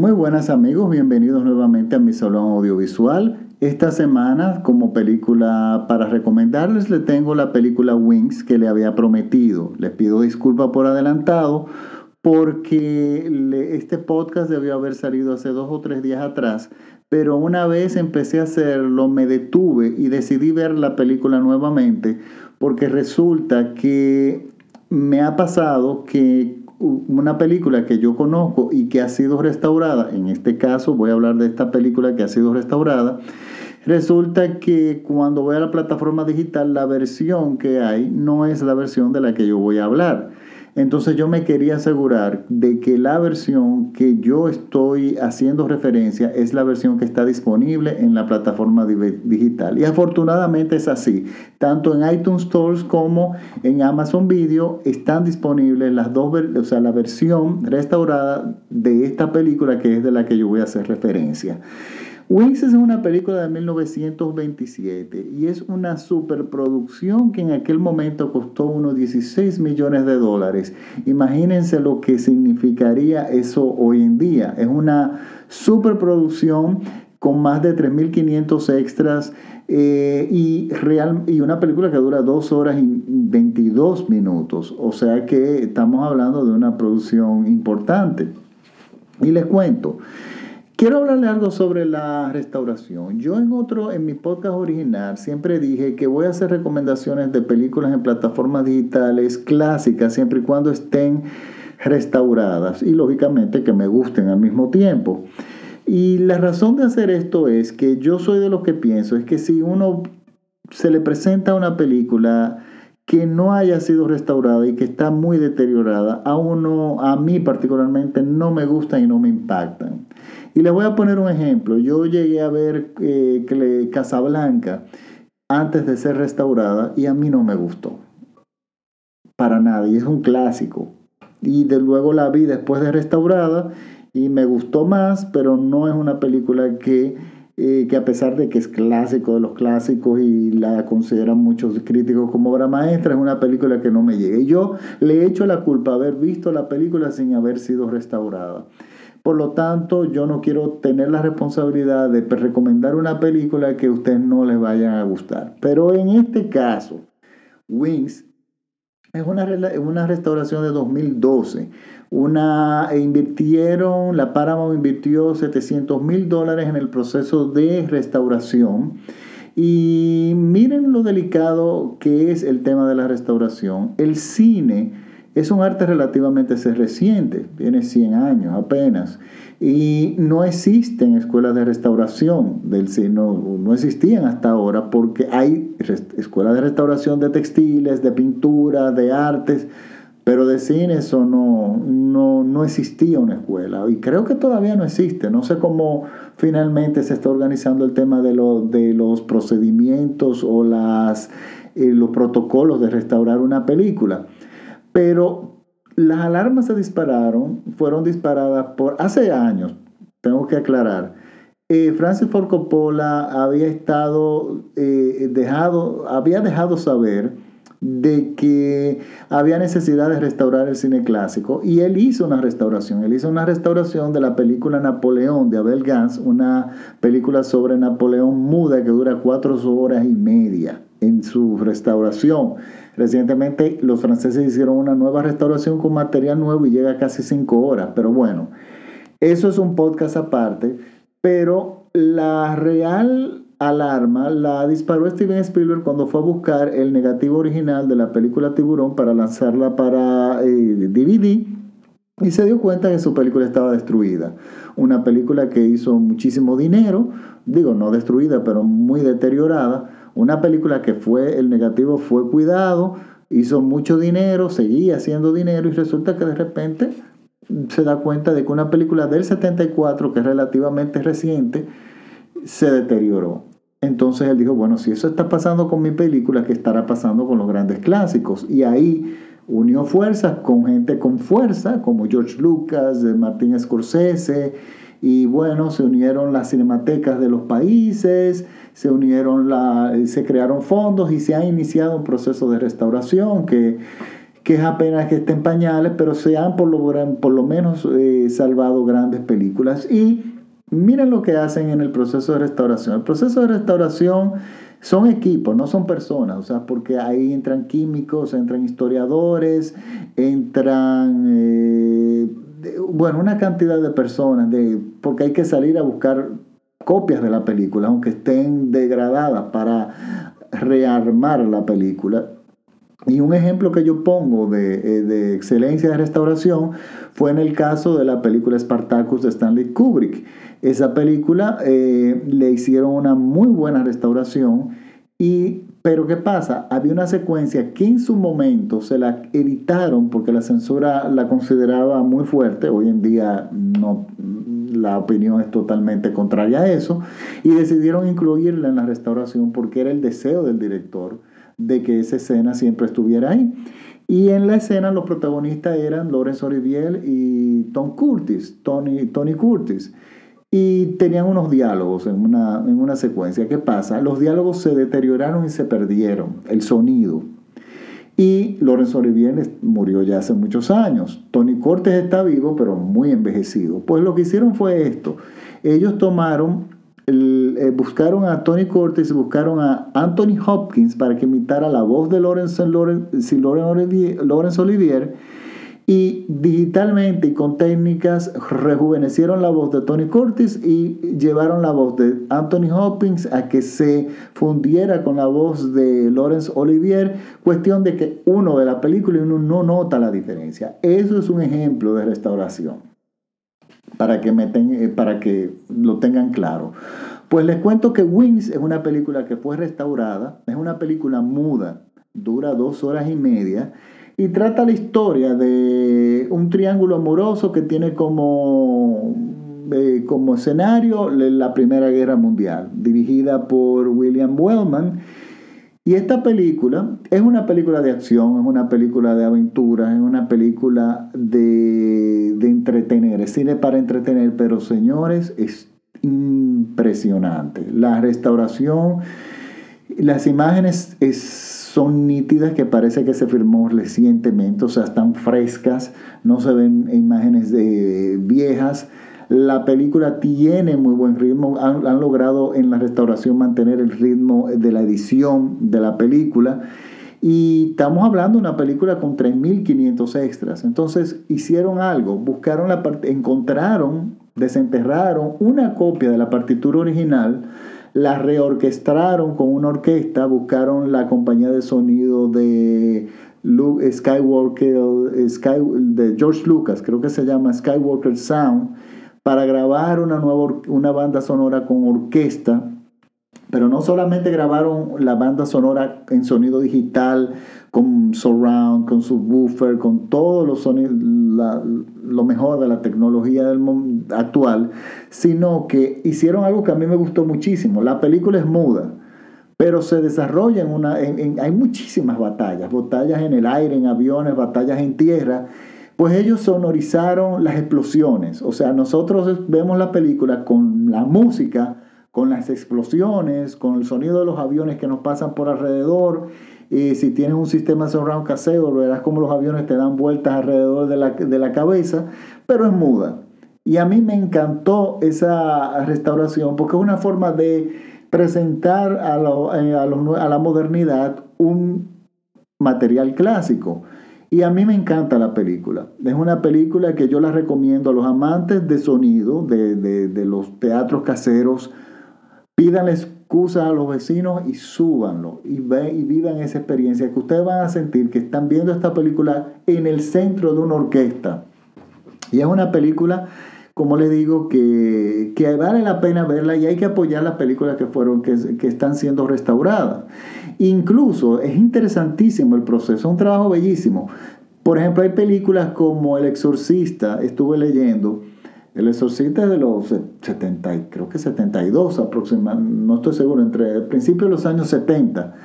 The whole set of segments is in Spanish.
Muy buenas amigos, bienvenidos nuevamente a mi salón audiovisual. Esta semana como película para recomendarles le tengo la película Wings que le había prometido. Les pido disculpas por adelantado porque este podcast debió haber salido hace dos o tres días atrás, pero una vez empecé a hacerlo me detuve y decidí ver la película nuevamente porque resulta que me ha pasado que una película que yo conozco y que ha sido restaurada, en este caso voy a hablar de esta película que ha sido restaurada, resulta que cuando voy a la plataforma digital la versión que hay no es la versión de la que yo voy a hablar. Entonces yo me quería asegurar de que la versión que yo estoy haciendo referencia es la versión que está disponible en la plataforma digital. Y afortunadamente es así. Tanto en iTunes Stores como en Amazon Video están disponibles las dos, o sea, la versión restaurada de esta película que es de la que yo voy a hacer referencia. Wings es una película de 1927 y es una superproducción que en aquel momento costó unos 16 millones de dólares. Imagínense lo que significaría eso hoy en día. Es una superproducción con más de 3.500 extras eh, y, real, y una película que dura 2 horas y 22 minutos. O sea que estamos hablando de una producción importante. Y les cuento. Quiero hablarle algo sobre la restauración. Yo en otro, en mi podcast original, siempre dije que voy a hacer recomendaciones de películas en plataformas digitales clásicas, siempre y cuando estén restauradas y lógicamente que me gusten al mismo tiempo. Y la razón de hacer esto es que yo soy de los que pienso, es que si uno se le presenta una película que no haya sido restaurada y que está muy deteriorada, a uno, a mí particularmente, no me gustan y no me impactan. Y les voy a poner un ejemplo. Yo llegué a ver eh, Casablanca antes de ser restaurada y a mí no me gustó. Para nada. Y es un clásico. Y de luego la vi después de restaurada y me gustó más, pero no es una película que, eh, que a pesar de que es clásico de los clásicos y la consideran muchos críticos como obra maestra, es una película que no me llega. Y yo le echo la culpa haber visto la película sin haber sido restaurada. Por lo tanto, yo no quiero tener la responsabilidad de recomendar una película que a ustedes no les vayan a gustar. Pero en este caso, Wings es una, una restauración de 2012. Una, e invirtieron, la Paramount invirtió 700 mil dólares en el proceso de restauración. Y miren lo delicado que es el tema de la restauración. El cine es un arte relativamente reciente, tiene 100 años apenas, y no existen escuelas de restauración del cine, no, existían hasta ahora porque hay escuelas de restauración de textiles, de pintura, de artes, pero de cine eso no, no, no, existía una escuela y creo que todavía no existe. No sé cómo finalmente se está organizando el tema de, de los procedimientos o las, eh, los protocolos de restaurar una película. Pero las alarmas se dispararon, fueron disparadas por hace años, tengo que aclarar. Eh, Francis Ford Coppola había estado eh, dejado, había dejado saber de que había necesidad de restaurar el cine clásico y él hizo una restauración. Él hizo una restauración de la película Napoleón de Abel Gans, una película sobre Napoleón muda que dura cuatro horas y media en su restauración. Recientemente los franceses hicieron una nueva restauración con material nuevo y llega casi cinco horas, pero bueno, eso es un podcast aparte, pero la real alarma la disparó Steven Spielberg cuando fue a buscar el negativo original de la película Tiburón para lanzarla para DVD eh, y se dio cuenta que su película estaba destruida. Una película que hizo muchísimo dinero, digo, no destruida, pero muy deteriorada una película que fue, el negativo fue cuidado, hizo mucho dinero, seguía haciendo dinero y resulta que de repente se da cuenta de que una película del 74, que es relativamente reciente, se deterioró. Entonces él dijo, bueno, si eso está pasando con mi película, ¿qué estará pasando con los grandes clásicos? Y ahí unió fuerzas con gente con fuerza, como George Lucas, Martin Scorsese, y bueno, se unieron las cinematecas de los países, se unieron, la, se crearon fondos y se ha iniciado un proceso de restauración que, que es apenas que esté en pañales, pero se han por lo, por lo menos eh, salvado grandes películas. Y miren lo que hacen en el proceso de restauración. El proceso de restauración son equipos, no son personas, o sea, porque ahí entran químicos, entran historiadores, entran, eh, bueno, una cantidad de personas, de, porque hay que salir a buscar copias de la película, aunque estén degradadas para rearmar la película. Y un ejemplo que yo pongo eh, de, excelencia de restauración fue en el caso de la película Spartacus de Stanley Kubrick. Esa película eh, le hicieron una muy buena restauración, y, pero ¿qué pasa? Había una secuencia que en su momento se la editaron porque la censura la consideraba muy fuerte, hoy en día no, la opinión es totalmente contraria a eso, y decidieron incluirla en la restauración porque era el deseo del director de que esa escena siempre estuviera ahí. Y en la escena los protagonistas eran Laurence Olivier y Tom Curtis, Tony, Tony Curtis. Y tenían unos diálogos en una, en una secuencia. ¿Qué pasa? Los diálogos se deterioraron y se perdieron, el sonido. Y Laurence Olivier murió ya hace muchos años. Tony Curtis está vivo, pero muy envejecido. Pues lo que hicieron fue esto. Ellos tomaron eh, buscaron a Tony Curtis, buscaron a Anthony Hopkins para que imitara la voz de Lawrence, Olivier, y digitalmente y con técnicas rejuvenecieron la voz de Tony Curtis y llevaron la voz de Anthony Hopkins a que se fundiera con la voz de Laurence Olivier, cuestión de que uno ve la película y uno no nota la diferencia. Eso es un ejemplo de restauración para que, eh, para que lo tengan claro. Pues les cuento que Wings es una película que fue restaurada, es una película muda, dura dos horas y media y trata la historia de un triángulo amoroso que tiene como, eh, como escenario la Primera Guerra Mundial, dirigida por William Wellman y esta película es una película de acción, es una película de aventura, es una película de, entretener, es cine para entretener, pero señores, es impresionante. La restauración, las imágenes son nítidas que parece que se filmó recientemente, o sea, están frescas, no se ven imágenes de viejas. La película tiene muy buen ritmo, han, logrado en la restauración mantener el ritmo de la edición de la película. Y estamos hablando de una película con 3.500 extras. Entonces hicieron algo, buscaron la encontraron, desenterraron una copia de la partitura original, la reorquestaron con una orquesta, buscaron la compañía de sonido de Luke Skywalker, de George Lucas, creo que se llama Skywalker Sound para grabar una nueva una banda sonora con orquesta, pero no solamente grabaron la banda sonora en sonido digital, con surround, con subwoofer, con todos los sonidos, lo mejor de la tecnología del actual, sino que hicieron algo que a mí me gustó muchísimo. La película es muda, pero se desarrolla en una, hay muchísimas batallas, batallas en el aire, en aviones, batallas en tierra, pues ellos sonorizaron las explosiones. O sea, nosotros vemos la película con la música, con las explosiones, con el sonido de los aviones que nos pasan por alrededor. Y si tienes un sistema surround casero, verás como los aviones te dan vueltas alrededor de la, de la cabeza, pero es muda. Y a mí me encantó esa restauración porque es una forma de presentar a, eh, a, la modernidad un material clásico. Y a mí me encanta la película. Es una película que yo la recomiendo a los amantes de sonido, de, los teatros caseros. Pidan excusa a los vecinos y súbanlo y, ve, y vivan esa experiencia que ustedes van a sentir que están viendo esta película en el centro de una orquesta. Y es una película como les digo, que, vale la pena verla y hay que apoyar las películas que, fueron, que, están siendo restauradas. Incluso es interesantísimo el proceso, es un trabajo bellísimo. Por ejemplo, hay películas como El Exorcista, estuve leyendo. El Exorcista es de los 70, creo que 72 aproximadamente, no estoy seguro, entre el principio de los años 70.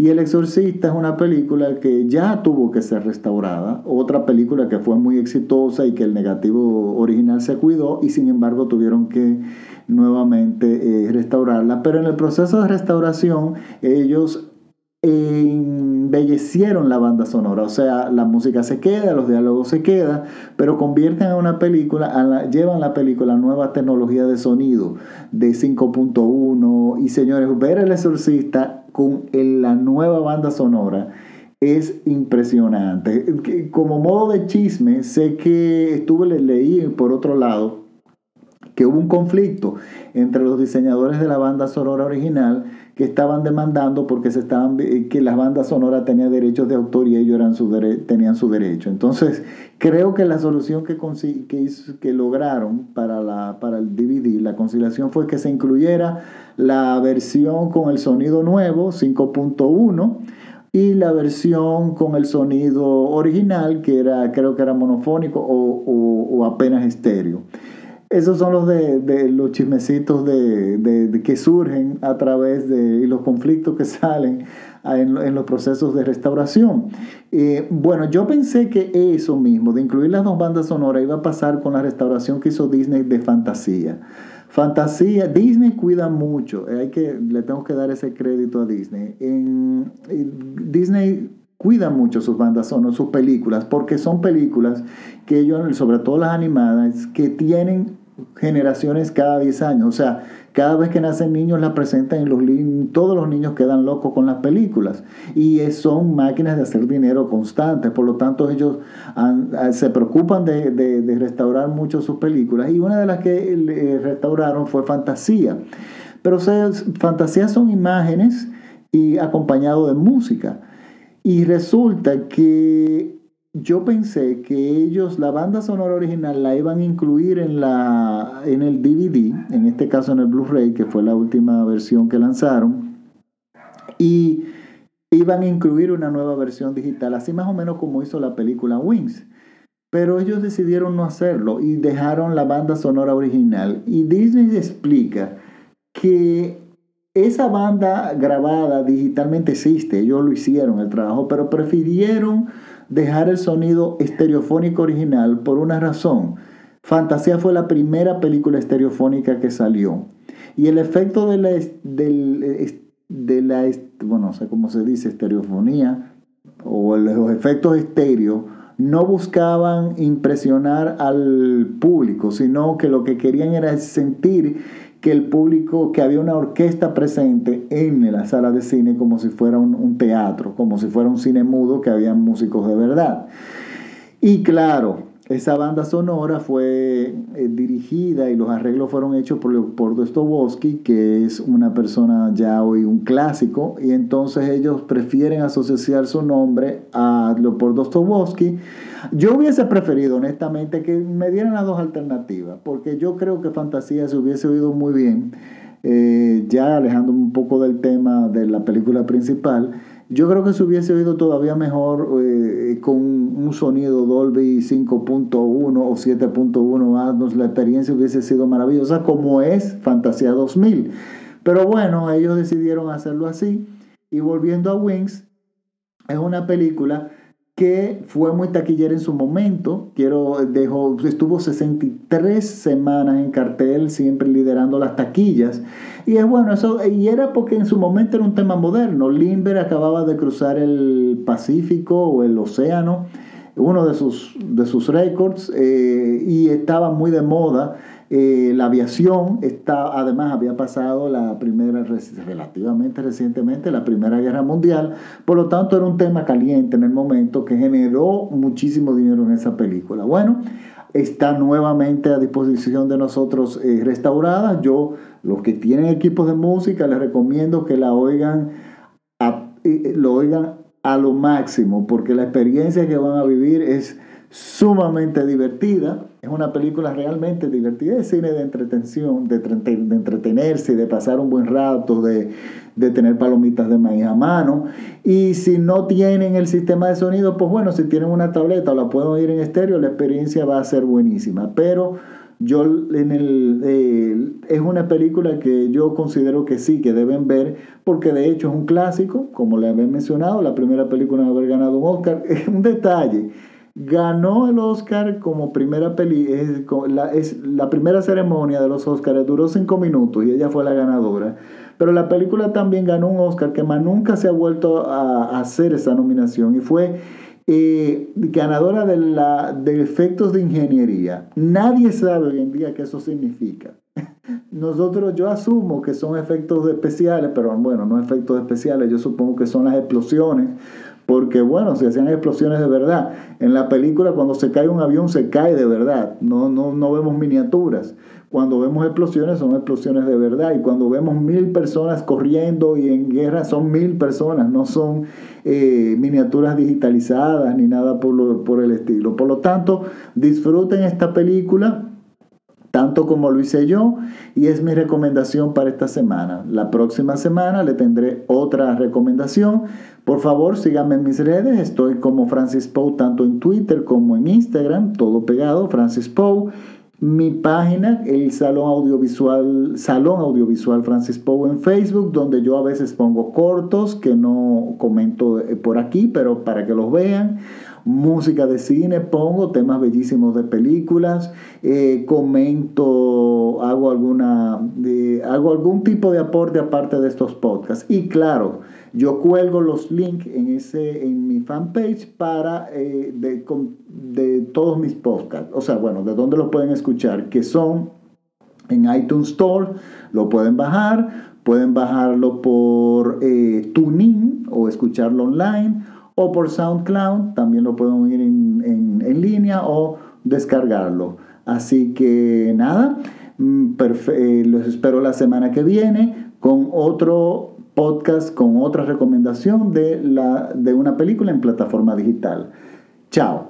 Y El Exorcista es una película que ya tuvo que ser restaurada, otra película que fue muy exitosa y que el negativo original se cuidó y sin embargo tuvieron que nuevamente eh, restaurarla. Pero en el proceso de restauración ellos embellecieron la banda sonora, o sea, la música se queda, los diálogos se quedan, pero convierten a una película, llevan la película a nueva tecnología de sonido de 5.1 y señores, ver El Exorcista con la nueva banda sonora es impresionante. Como modo de chisme, sé que estuve, leí por otro lado, que hubo un conflicto entre los diseñadores de la banda sonora original que estaban demandando porque se estaban que la banda sonora tenía derechos de autor y ellos tenían su derecho. Entonces, creo que la solución que, que, que lograron para, la, para el DVD, la conciliación fue que se incluyera la versión con el sonido nuevo, 5.1, y la versión con el sonido original, que era, creo que era monofónico o apenas estéreo. Esos son los de, los chismecitos de, que surgen a través de los conflictos que salen en, los procesos de restauración. Eh, bueno, yo pensé que eso mismo, de incluir las dos bandas sonoras, iba a pasar con la restauración que hizo Disney de Fantasía. Fantasía, Disney cuida mucho, eh, hay que, le tengo que dar ese crédito a Disney. En, Disney cuida mucho sus bandas sonoras, sus películas, porque son películas que ellos, sobre todo las animadas, que tienen generaciones cada 10 años. O sea, cada vez que nacen niños la presentan y los, todos los niños quedan locos con las películas. Y son máquinas de hacer dinero constantes. Por lo tanto, ellos se preocupan de, restaurar mucho sus películas. Y una de las que restauraron fue Fantasía. Pero o Fantasía son imágenes y acompañado de música. Y resulta que yo pensé que ellos, la banda sonora original, la iban a incluir en, la, en el DVD, en este caso en el Blu-ray, que fue la última versión que lanzaron, y iban a incluir una nueva versión digital, así más o menos como hizo la película Wings. Pero ellos decidieron no hacerlo y dejaron la banda sonora original. Y Disney explica que esa banda grabada digitalmente existe, ellos lo hicieron el trabajo, pero prefirieron dejar el sonido estereofónico original por una razón. Fantasía fue la primera película estereofónica que salió. Y el efecto de la, bueno, no sé cómo se dice, estereofonía, o los efectos estéreo, no buscaban impresionar al público, sino que lo que querían era sentir que el público, que había una orquesta presente en la sala de cine como si fuera un, teatro, como si fuera un cine mudo que había músicos de verdad. Y claro, esa banda sonora fue eh, dirigida y los arreglos fueron hechos por, por Dostoevsky, que es una persona ya hoy un clásico, y entonces ellos prefieren asociar su nombre a por Dostoevsky. Yo hubiese preferido, honestamente, que me dieran las dos alternativas, porque yo creo que Fantasía se hubiese oído muy bien, eh, ya alejando un poco del tema de la película principal yo creo que se hubiese oído todavía mejor eh, con un sonido Dolby 5.1 o 7.1 Atmos. La experiencia hubiese sido maravillosa como es Fantasía 2000. Pero bueno, ellos decidieron hacerlo así. Y volviendo a Wings, es una película que fue muy taquillera en su momento. Quiero, dejó, estuvo 63 semanas en cartel, siempre liderando las taquillas. Y es bueno, eso, y era porque en su momento era un tema moderno. Limber acababa de cruzar el Pacífico o el océano, uno de sus, de sus récords, eh, y estaba muy de moda eh, la aviación está, además había pasado la primera, relativamente recientemente, la Primera Guerra Mundial, por lo tanto era un tema caliente en el momento que generó muchísimo dinero en esa película. Bueno, está nuevamente a disposición de nosotros eh, restaurada. Yo, los que tienen equipos de música, les recomiendo que la oigan, eh, lo oigan a lo máximo, porque la experiencia que van a vivir es sumamente divertida. Es una película realmente divertida, es cine de entretención, de, de entretenerse, de pasar un buen rato, de, de, tener palomitas de maíz a mano. Y si no tienen el sistema de sonido, pues bueno, si tienen una tableta o la pueden oír en estéreo, la experiencia va a ser buenísima. Pero yo en el, eh, es una película que yo considero que sí, que deben ver, porque de hecho es un clásico, como le había mencionado, la primera película en haber ganado un Oscar. Es un detalle ganó el Oscar como primera peli, es la, primera ceremonia de los Oscars, duró cinco minutos y ella fue la ganadora. Pero la película también ganó un Oscar que más nunca se ha vuelto a, hacer esa nominación y fue eh, ganadora de, la, de efectos de ingeniería. Nadie sabe hoy en día qué eso significa. Nosotros, yo asumo que son efectos especiales, pero bueno, no efectos especiales, yo supongo que son las explosiones porque bueno, se hacían explosiones de verdad. En la película cuando se cae un avión se cae de verdad, no, no, no vemos miniaturas. Cuando vemos explosiones son explosiones de verdad y cuando vemos mil personas corriendo y en guerra son mil personas, no son eh, miniaturas digitalizadas ni nada por, por el estilo. Por lo tanto, disfruten esta película tanto como lo hice yo, y es mi recomendación para esta semana. La próxima semana le tendré otra recomendación. Por favor, síganme en mis redes, estoy como Francis Poe tanto en Twitter como en Instagram, todo pegado, Francis Poe. Mi página, el Salón Audiovisual, Salón Audiovisual Francis Poe en Facebook, donde yo a veces pongo cortos que no comento eh, por aquí, pero para que los vean música de cine, pongo temas bellísimos de películas, eh, comento, hago, alguna, hago algún tipo de aporte aparte de estos podcasts. Y claro, yo cuelgo los links en, ese, en mi fanpage para eh, de, de todos mis podcasts. O sea, bueno, de dónde los pueden escuchar, que son en iTunes Store, lo pueden bajar, pueden bajarlo por eh, TuneIn o escucharlo online o por SoundCloud, también lo pueden oír en, en, línea o descargarlo. Así que nada, mm, eh, los espero la semana que viene con otro podcast, con otra recomendación de, la, de una película en plataforma digital. Chao.